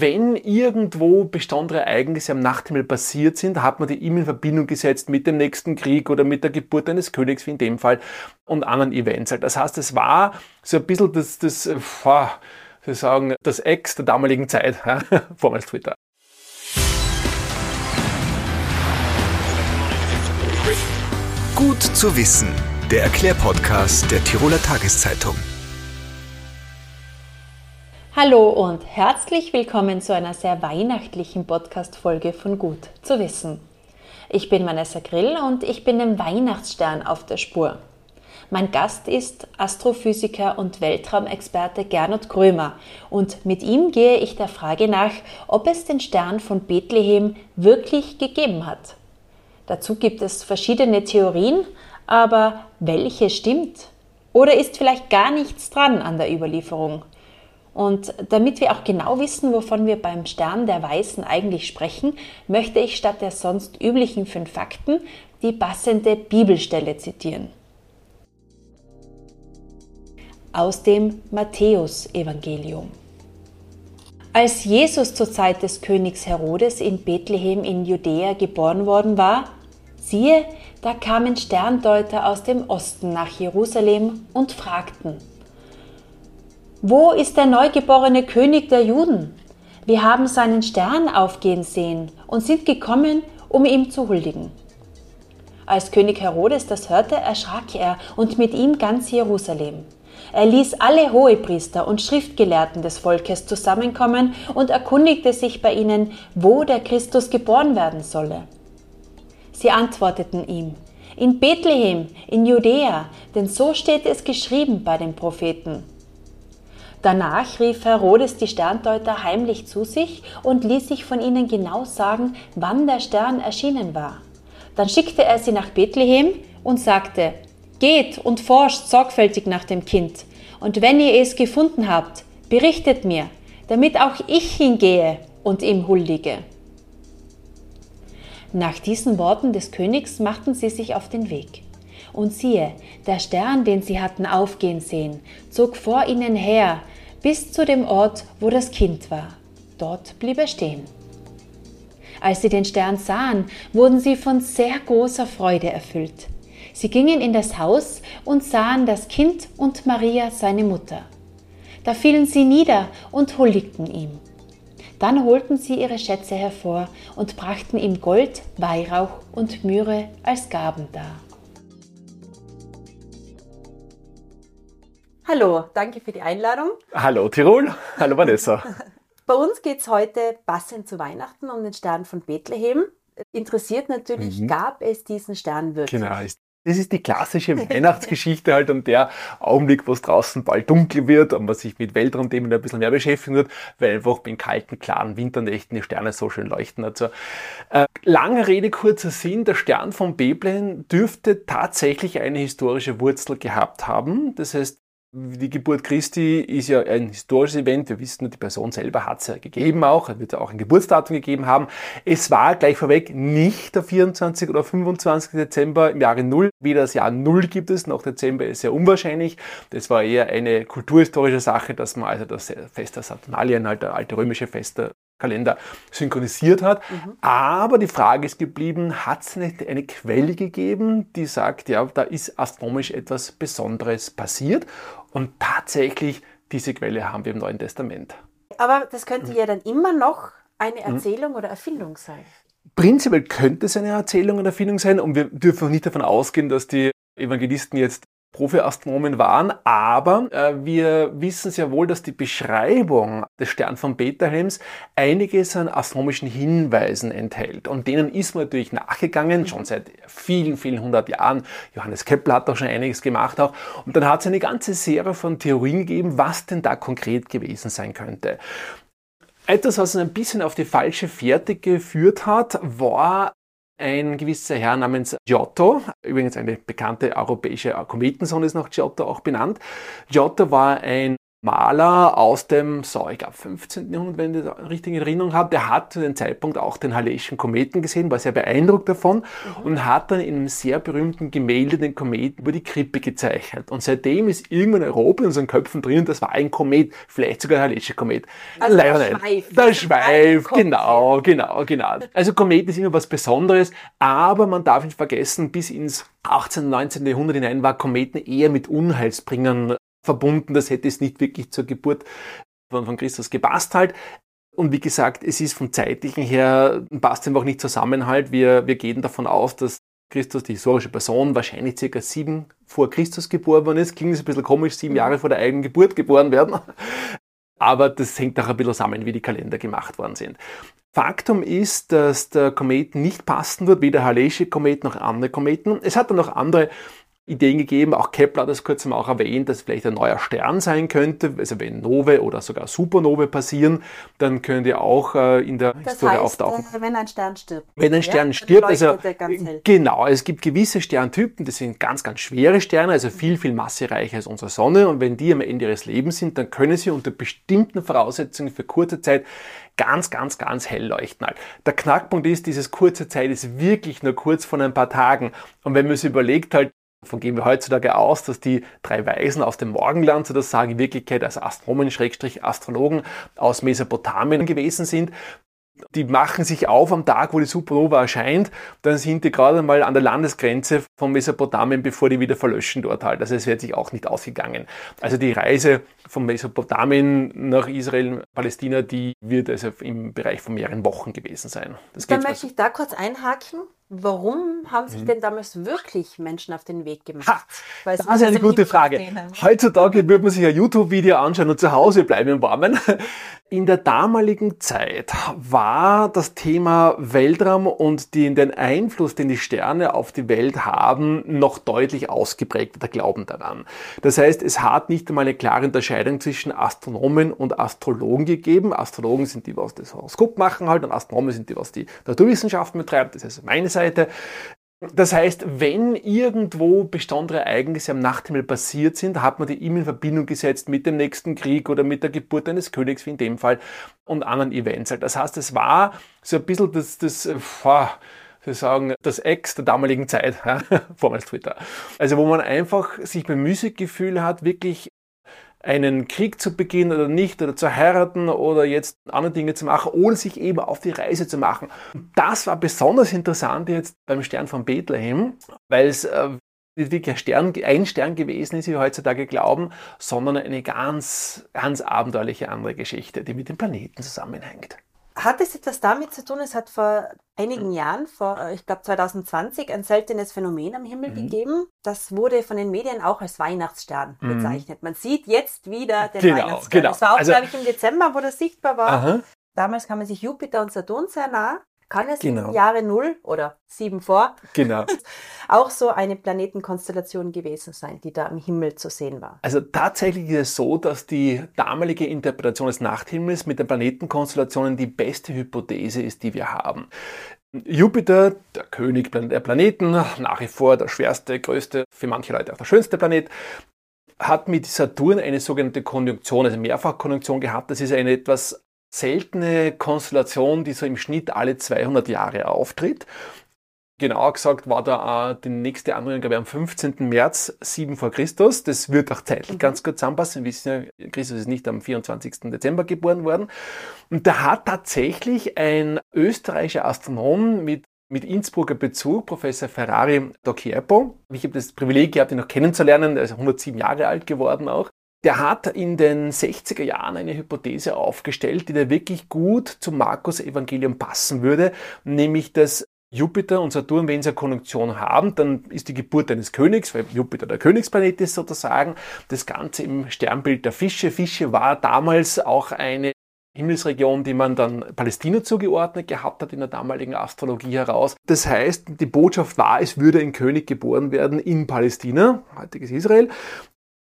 Wenn irgendwo besondere Ereignisse am Nachthimmel passiert sind, hat man die immer in Verbindung gesetzt mit dem nächsten Krieg oder mit der Geburt eines Königs, wie in dem Fall, und anderen Events. Das heißt, es war so ein bisschen das, das, wir sagen, das Ex der damaligen Zeit, vormals Twitter. Gut zu wissen, der Erklärpodcast der Tiroler Tageszeitung. Hallo und herzlich willkommen zu einer sehr weihnachtlichen Podcast-Folge von Gut zu wissen. Ich bin Vanessa Grill und ich bin dem Weihnachtsstern auf der Spur. Mein Gast ist Astrophysiker und Weltraumexperte Gernot Krömer und mit ihm gehe ich der Frage nach, ob es den Stern von Bethlehem wirklich gegeben hat. Dazu gibt es verschiedene Theorien, aber welche stimmt? Oder ist vielleicht gar nichts dran an der Überlieferung? Und damit wir auch genau wissen, wovon wir beim Stern der Weißen eigentlich sprechen, möchte ich statt der sonst üblichen fünf Fakten die passende Bibelstelle zitieren. Aus dem Matthäusevangelium. Als Jesus zur Zeit des Königs Herodes in Bethlehem in Judäa geboren worden war, siehe, da kamen Sterndeuter aus dem Osten nach Jerusalem und fragten, wo ist der neugeborene König der Juden? Wir haben seinen Stern aufgehen sehen und sind gekommen, um ihm zu huldigen. Als König Herodes das hörte, erschrak er und mit ihm ganz Jerusalem. Er ließ alle Hohepriester und Schriftgelehrten des Volkes zusammenkommen und erkundigte sich bei ihnen, wo der Christus geboren werden solle. Sie antworteten ihm, in Bethlehem, in Judäa, denn so steht es geschrieben bei den Propheten. Danach rief Herodes die Sterndeuter heimlich zu sich und ließ sich von ihnen genau sagen, wann der Stern erschienen war. Dann schickte er sie nach Bethlehem und sagte, Geht und forscht sorgfältig nach dem Kind, und wenn ihr es gefunden habt, berichtet mir, damit auch ich hingehe und ihm huldige. Nach diesen Worten des Königs machten sie sich auf den Weg. Und siehe, der Stern, den sie hatten aufgehen sehen, zog vor ihnen her, bis zu dem Ort, wo das Kind war. Dort blieb er stehen. Als sie den Stern sahen, wurden sie von sehr großer Freude erfüllt. Sie gingen in das Haus und sahen das Kind und Maria, seine Mutter. Da fielen sie nieder und huldigten ihm. Dann holten sie ihre Schätze hervor und brachten ihm Gold, Weihrauch und Myrrhe als Gaben dar. Hallo, danke für die Einladung. Hallo Tirol, hallo Vanessa. Bei uns geht es heute passend zu Weihnachten um den Stern von Bethlehem. Interessiert natürlich, mhm. gab es diesen Stern wirklich? Genau, das ist die klassische Weihnachtsgeschichte halt und der Augenblick, wo es draußen bald dunkel wird und man sich mit Weltraumthemen ein bisschen mehr beschäftigen wird, weil einfach in kalten, klaren Winternächten die Sterne so schön leuchten. Also, äh, lange Rede, kurzer Sinn, der Stern von Bethlehem dürfte tatsächlich eine historische Wurzel gehabt haben. Das heißt, die Geburt Christi ist ja ein historisches Event. Wir wissen, die Person selber hat es ja gegeben auch. Es wird ja auch ein Geburtsdatum gegeben haben. Es war gleich vorweg nicht der 24. oder 25. Dezember im Jahre Null. Weder das Jahr Null gibt es, noch Dezember ist sehr unwahrscheinlich. Das war eher eine kulturhistorische Sache, dass man also das Fest der Saturnalien, halt der alte römische Fest Kalender synchronisiert hat. Mhm. Aber die Frage ist geblieben, hat es nicht eine Quelle gegeben, die sagt, ja, da ist astronomisch etwas Besonderes passiert? Und tatsächlich, diese Quelle haben wir im Neuen Testament. Aber das könnte mhm. ja dann immer noch eine mhm. Erzählung mhm. oder Erfindung sein. Prinzipiell könnte es eine Erzählung oder Erfindung sein und wir dürfen nicht davon ausgehen, dass die Evangelisten jetzt Profi-Astronomen waren, aber äh, wir wissen sehr wohl, dass die Beschreibung des Stern von Bethlehems einiges an astronomischen Hinweisen enthält. Und denen ist man natürlich nachgegangen, schon seit vielen, vielen hundert Jahren. Johannes Kepler hat da schon einiges gemacht auch. Und dann hat es eine ganze Serie von Theorien gegeben, was denn da konkret gewesen sein könnte. Etwas, was uns ein bisschen auf die falsche Fährte geführt hat, war ein gewisser Herr namens Giotto, übrigens eine bekannte europäische Kometensonde ist nach Giotto auch benannt. Giotto war ein Maler aus dem, so, ich glaube 15. Jahrhundert, wenn ich das richtig in Erinnerung habe, der hat zu dem Zeitpunkt auch den Halleyschen Kometen gesehen, war sehr beeindruckt davon mhm. und hat dann in einem sehr berühmten Gemälde den Kometen über die Krippe gezeichnet. Und seitdem ist irgendwann in Europa in unseren Köpfen drin, das war ein Komet, vielleicht sogar ein Halleyischer Komet. Also Leider der Schweif. Der Schweif, genau, genau, genau. Also Komet ist immer was Besonderes, aber man darf nicht vergessen, bis ins 18. und 19. Jahrhundert hinein war Kometen eher mit Unheilsbringern verbunden. Das hätte es nicht wirklich zur Geburt von, Christus gepasst halt. Und wie gesagt, es ist vom zeitlichen her, passt einfach nicht zusammen halt. Wir, wir gehen davon aus, dass Christus, die historische Person, wahrscheinlich circa sieben vor Christus geboren worden ist. Klingt ein bisschen komisch, sieben Jahre vor der eigenen Geburt geboren werden. Aber das hängt auch ein bisschen zusammen, wie die Kalender gemacht worden sind. Faktum ist, dass der Komet nicht passen wird, weder Halley'sche Komet noch andere Kometen. Es hat dann noch andere Ideen gegeben. Auch Kepler hat das kurz mal auch erwähnt, dass vielleicht ein neuer Stern sein könnte. Also wenn Nove oder sogar Supernove passieren, dann können die auch äh, in der das Historie heißt, auftauchen. Äh, wenn ein Stern stirbt. Wenn ein Stern ja, stirbt, also äh, genau, es gibt gewisse Sterntypen, das sind ganz, ganz schwere Sterne, also viel, viel massereicher als unsere Sonne. Und wenn die am Ende ihres Lebens sind, dann können sie unter bestimmten Voraussetzungen für kurze Zeit ganz, ganz, ganz hell leuchten. Der Knackpunkt ist, dieses kurze Zeit ist wirklich nur kurz von ein paar Tagen. Und wenn man sich überlegt, halt, Davon gehen wir heutzutage aus, dass die drei Weisen aus dem Morgenland sozusagen in Wirklichkeit als Astronomen, Schrägstrich Astrologen aus Mesopotamien gewesen sind. Die machen sich auf am Tag, wo die Supernova erscheint, dann sind die gerade mal an der Landesgrenze von Mesopotamien, bevor die wieder verlöschen dort halt. Also es wird sich auch nicht ausgegangen. Also die Reise von Mesopotamien nach Israel, Palästina, die wird also im Bereich von mehreren Wochen gewesen sein. Das Dann möchte ich da kurz einhaken. Warum haben sich mhm. denn damals wirklich Menschen auf den Weg gemacht? Ha, das ist eine gute Frage. Heutzutage würde man sich ein YouTube-Video anschauen und zu Hause bleiben im Warmen. In der damaligen Zeit war das Thema Weltraum und den Einfluss, den die Sterne auf die Welt haben, noch deutlich ausgeprägt, der Glauben daran. Das heißt, es hat nicht einmal eine klare Unterscheidung zwischen Astronomen und Astrologen gegeben. Astrologen sind die, was das Horoskop machen halt, und Astronomen sind die, was die Naturwissenschaften betreibt. Das ist meine Seite. Das heißt, wenn irgendwo besondere Ereignisse am Nachthimmel passiert sind, hat man die immer in Verbindung gesetzt mit dem nächsten Krieg oder mit der Geburt eines Königs, wie in dem Fall, und anderen Events. Das heißt, es war so ein bisschen das, das, wir sagen, das Ex der damaligen Zeit, vormals Twitter. Also, wo man einfach sich beim Musikgefühl hat, wirklich einen Krieg zu beginnen oder nicht oder zu heiraten oder jetzt andere Dinge zu machen oder sich eben auf die Reise zu machen. Das war besonders interessant jetzt beim Stern von Bethlehem, weil es äh, nicht wirklich ein Stern, ein Stern gewesen ist, wie wir heutzutage glauben, sondern eine ganz, ganz abenteuerliche andere Geschichte, die mit dem Planeten zusammenhängt. Hat es etwas damit zu tun? Es hat vor einigen Jahren, vor, äh, ich glaube 2020, ein seltenes Phänomen am Himmel mhm. gegeben. Das wurde von den Medien auch als Weihnachtsstern mhm. bezeichnet. Man sieht jetzt wieder den genau, Weihnachtsstern. Genau. Das war auch, also, glaube ich, im Dezember, wo das sichtbar war. Aha. Damals kamen sich Jupiter und Saturn sehr nah. Kann es genau. im Jahre Null oder sieben vor genau. auch so eine Planetenkonstellation gewesen sein, die da am Himmel zu sehen war? Also tatsächlich ist es so, dass die damalige Interpretation des Nachthimmels mit den Planetenkonstellationen die beste Hypothese ist, die wir haben. Jupiter, der König der Planeten, nach wie vor der schwerste, größte, für manche Leute auch der schönste Planet, hat mit Saturn eine sogenannte Konjunktion, also Mehrfachkonjunktion gehabt. Das ist eine etwas seltene Konstellation, die so im Schnitt alle 200 Jahre auftritt. Genauer gesagt war da die nächste Anregung, glaube ich, am 15. März 7 vor Christus. Das wird auch zeitlich mhm. ganz gut zusammenpassen. Wir wissen ja, Christus ist nicht am 24. Dezember geboren worden. Und da hat tatsächlich ein österreichischer Astronom mit mit Innsbrucker Bezug, Professor Ferrari Docchierpo. Ich habe das Privileg gehabt, ihn noch kennenzulernen. Er ist 107 Jahre alt geworden auch. Der hat in den 60er Jahren eine Hypothese aufgestellt, die da wirklich gut zum Markus-Evangelium passen würde, nämlich dass Jupiter und Saturn, wenn sie eine Konjunktion haben, dann ist die Geburt eines Königs, weil Jupiter der Königsplanet ist sozusagen, das Ganze im Sternbild der Fische. Fische war damals auch eine Himmelsregion, die man dann Palästina zugeordnet gehabt hat in der damaligen Astrologie heraus. Das heißt, die Botschaft war, es würde ein König geboren werden in Palästina, heutiges Israel.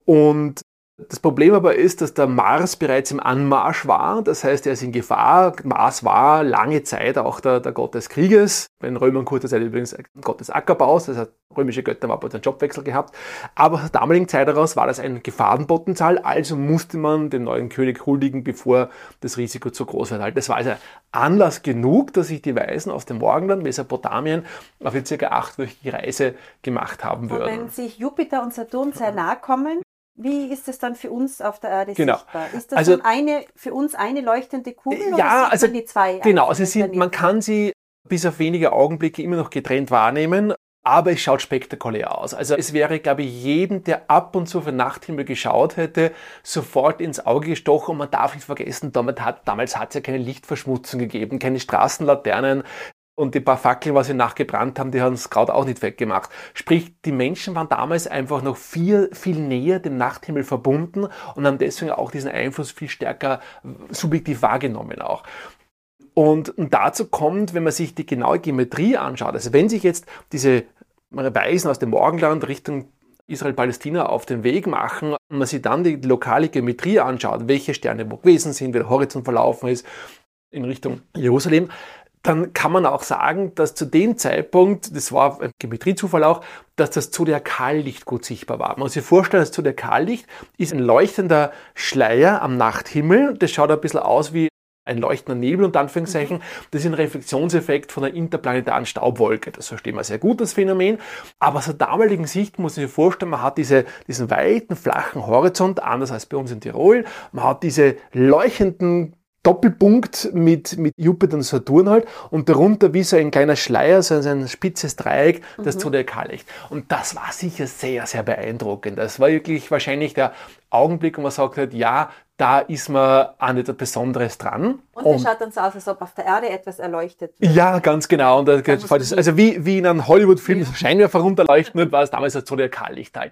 Und Das Problem aber ist, dass der Mars bereits im Anmarsch war. Das heißt, er ist in Gefahr. Mars war lange Zeit auch der, der Gott des Krieges. Bei den Römern kurzer Zeit übrigens Gott des Ackerbaus. Das heißt, römische Götter haben einen Jobwechsel gehabt. Aber aus der damaligen Zeit heraus war das ein Gefahrenpotenzial. Also musste man dem neuen König huldigen, bevor das Risiko zu groß wird. Das war also Anlass genug, dass sich die Weisen aus dem Morgenland, Mesopotamien, auf eine circa achtwöchige Reise gemacht haben würden. Und wenn sich Jupiter und Saturn sehr nahe kommen, wie ist es dann für uns auf der Erde genau. sichtbar? Ist das also, eine, für uns eine leuchtende Kugel ja, oder also, die zwei? Genau, also sind, man kann sie bis auf wenige Augenblicke immer noch getrennt wahrnehmen. Aber es schaut spektakulär aus. Also es wäre, glaube ich, jedem, der ab und zu für Nachthimmel geschaut hätte, sofort ins Auge gestochen. Und man darf nicht vergessen, damals hat damals es ja keine Lichtverschmutzung gegeben, keine Straßenlaternen, und die paar Fackeln, was sie nachgebrannt haben, die haben es gerade auch nicht weggemacht. Sprich, die Menschen waren damals einfach noch viel, viel näher dem Nachthimmel verbunden und haben deswegen auch diesen Einfluss viel stärker subjektiv wahrgenommen auch. Und, und dazu kommt, wenn man sich die genaue Geometrie anschaut, also wenn sich jetzt diese Weisen aus dem Morgenland Richtung Israel-Palästina auf den Weg machen und man sich dann die lokale Geometrie anschaut, welche Sterne wo gewesen sind, wie der Horizont verlaufen ist in Richtung Jerusalem, dann kann man auch sagen, dass zu dem Zeitpunkt, das war ein Geometriezufall auch, dass das Zodiakallicht gut sichtbar war. Man muss sich vorstellen, das Zodiakallicht ist ein leuchtender Schleier am Nachthimmel. Das schaut ein bisschen aus wie ein leuchtender Nebel und Anführungszeichen. Das ist ein Reflexionseffekt von einer interplanetaren Staubwolke. Das verstehen wir sehr gut, das Phänomen. Aber aus der damaligen Sicht muss man sich vorstellen, man hat diese, diesen weiten, flachen Horizont, anders als bei uns in Tirol. Man hat diese leuchtenden Doppelpunkt mit, mit Jupiter und Saturn halt und darunter wie so ein kleiner Schleier, so ein spitzes Dreieck, das mhm. Zodiakallicht. Und das war sicher sehr, sehr beeindruckend. Das war wirklich wahrscheinlich der Augenblick, wo man sagt hat, ja, da ist man an etwas Besonderes dran. Und es schaut dann so aus, als ob auf der Erde etwas erleuchtet wird. Ja, ganz genau. Und das, also wie, wie in einem Hollywood-Film ja. Scheinwerfer runterleuchten wird, war es damals so der Zodiakallicht halt.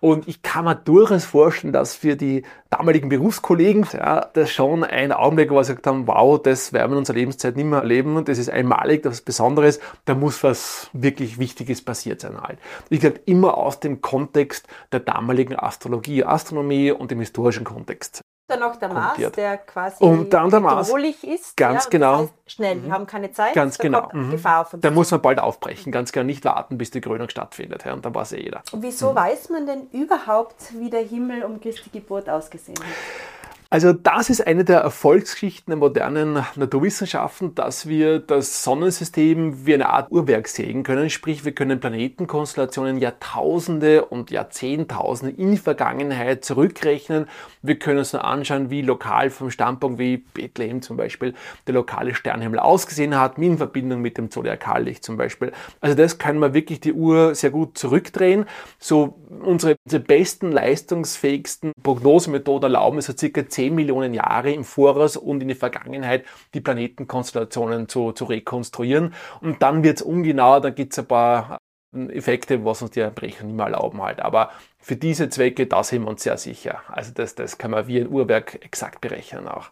Und ich kann mir durchaus vorstellen, dass für die damaligen Berufskollegen ja, das schon ein Augenblick war, sie gesagt haben, wow, das werden wir in unserer Lebenszeit nicht mehr erleben und das ist einmalig, das ist Besonderes, da muss was wirklich Wichtiges passiert sein halt. Wie gesagt, immer aus dem Kontext der damaligen Astrologie, Astronomie und dem historischen Kontext dann noch der Mars, der quasi und dann der Mars, ist. Ganz ja, genau. Das heißt schnell, mhm. wir haben keine Zeit. Ganz genau. Mhm. Gefahr von da muss man bald aufbrechen, ganz genau. Nicht warten, bis die Krönung stattfindet. Ja, und dann weiß eh jeder. Und wieso mhm. weiß man denn überhaupt, wie der Himmel um Christi Geburt ausgesehen hat? Also das ist eine der Erfolgsgeschichten der modernen Naturwissenschaften, dass wir das Sonnensystem wie eine Art Uhrwerk sehen können. Sprich, wir können Planetenkonstellationen Jahrtausende und Jahrzehntausende in die Vergangenheit zurückrechnen. Wir können uns nur anschauen, wie lokal vom Standpunkt wie Bethlehem zum Beispiel der lokale Sternhimmel ausgesehen hat, in Verbindung mit dem Zodiakallicht zum Beispiel. Also das können wir wirklich die Uhr sehr gut zurückdrehen. So unsere, unsere besten, leistungsfähigsten Prognosemethoden erlauben es so circa 10 Millionen Jahre im Voraus und in die Vergangenheit die Planetenkonstellationen zu, zu rekonstruieren. Und dann wird es ungenauer, da gibt es ein paar Effekte, was uns die Erbrecher nicht mehr erlauben halt. Aber für diese Zwecke, da sind wir uns sehr sicher. Also das, das kann man wie ein Uhrwerk exakt berechnen auch.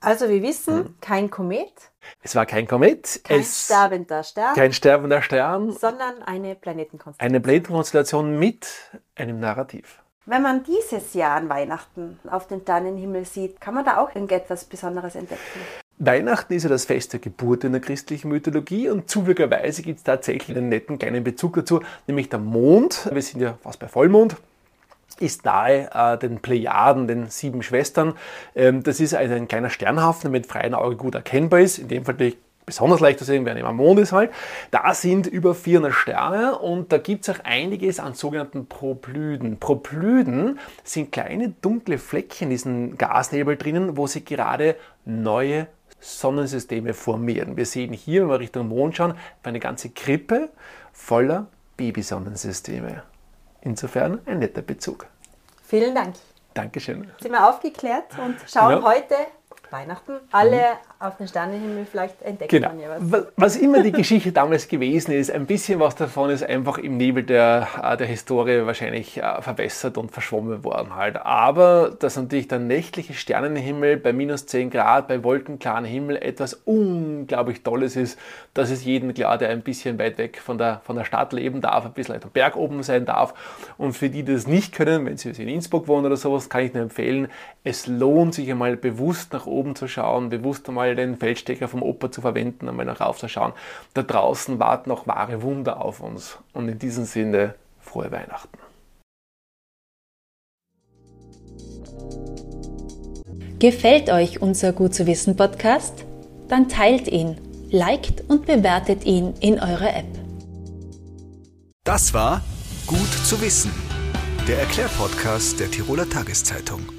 Also wir wissen, hm. kein Komet. Es war kein Komet. Kein sterbender Stern. Kein sterbender Stern. Sondern eine Planetenkonstellation. Eine Planetenkonstellation mit einem Narrativ. Wenn man dieses Jahr an Weihnachten auf den Sternenhimmel sieht, kann man da auch irgendetwas Besonderes entdecken? Weihnachten ist ja das Fest der Geburt in der christlichen Mythologie und zufälligerweise gibt es tatsächlich einen netten kleinen Bezug dazu, nämlich der Mond. Wir sind ja fast bei Vollmond ist nahe äh, den Plejaden, den sieben Schwestern. Ähm, das ist also ein kleiner Sternhaufen, der mit freiem Auge gut erkennbar ist. In dem Fall besonders leicht zu sehen, wenn immer Mond ist halt. Da sind über 400 Sterne und da gibt es auch einiges an sogenannten Proplyden. Proplyden sind kleine dunkle Fleckchen in diesem Gasnebel drinnen, wo sie gerade neue Sonnensysteme formieren. Wir sehen hier, wenn wir Richtung Mond schauen, eine ganze Krippe voller Babysonnensysteme. Insofern ein netter Bezug. Vielen Dank. Dankeschön. Sind wir aufgeklärt und schauen ja. heute Weihnachten alle auf den Sternenhimmel, vielleicht entdeckt genau. man ja was. Was immer die Geschichte damals gewesen ist, ein bisschen was davon ist einfach im Nebel der, äh, der Historie wahrscheinlich äh, verwässert und verschwommen worden halt. Aber dass natürlich der nächtliche Sternenhimmel bei minus 10 Grad, bei wolkenklaren Himmel etwas unglaublich Tolles ist, dass es jedem klar, der ein bisschen weit weg von der, von der Stadt leben darf, ein bisschen am Berg oben sein darf. Und für die, die das nicht können, wenn sie in Innsbruck wohnen oder sowas, kann ich nur empfehlen, es lohnt sich einmal bewusst nach oben zu schauen, bewusst einmal den Feldstecker vom Opa zu verwenden, einmal nach rauf zu schauen. Da draußen warten noch wahre Wunder auf uns. Und in diesem Sinne, frohe Weihnachten. Gefällt euch unser Gut zu wissen Podcast? Dann teilt ihn, liked und bewertet ihn in eurer App. Das war Gut zu wissen, der Erklärpodcast der Tiroler Tageszeitung.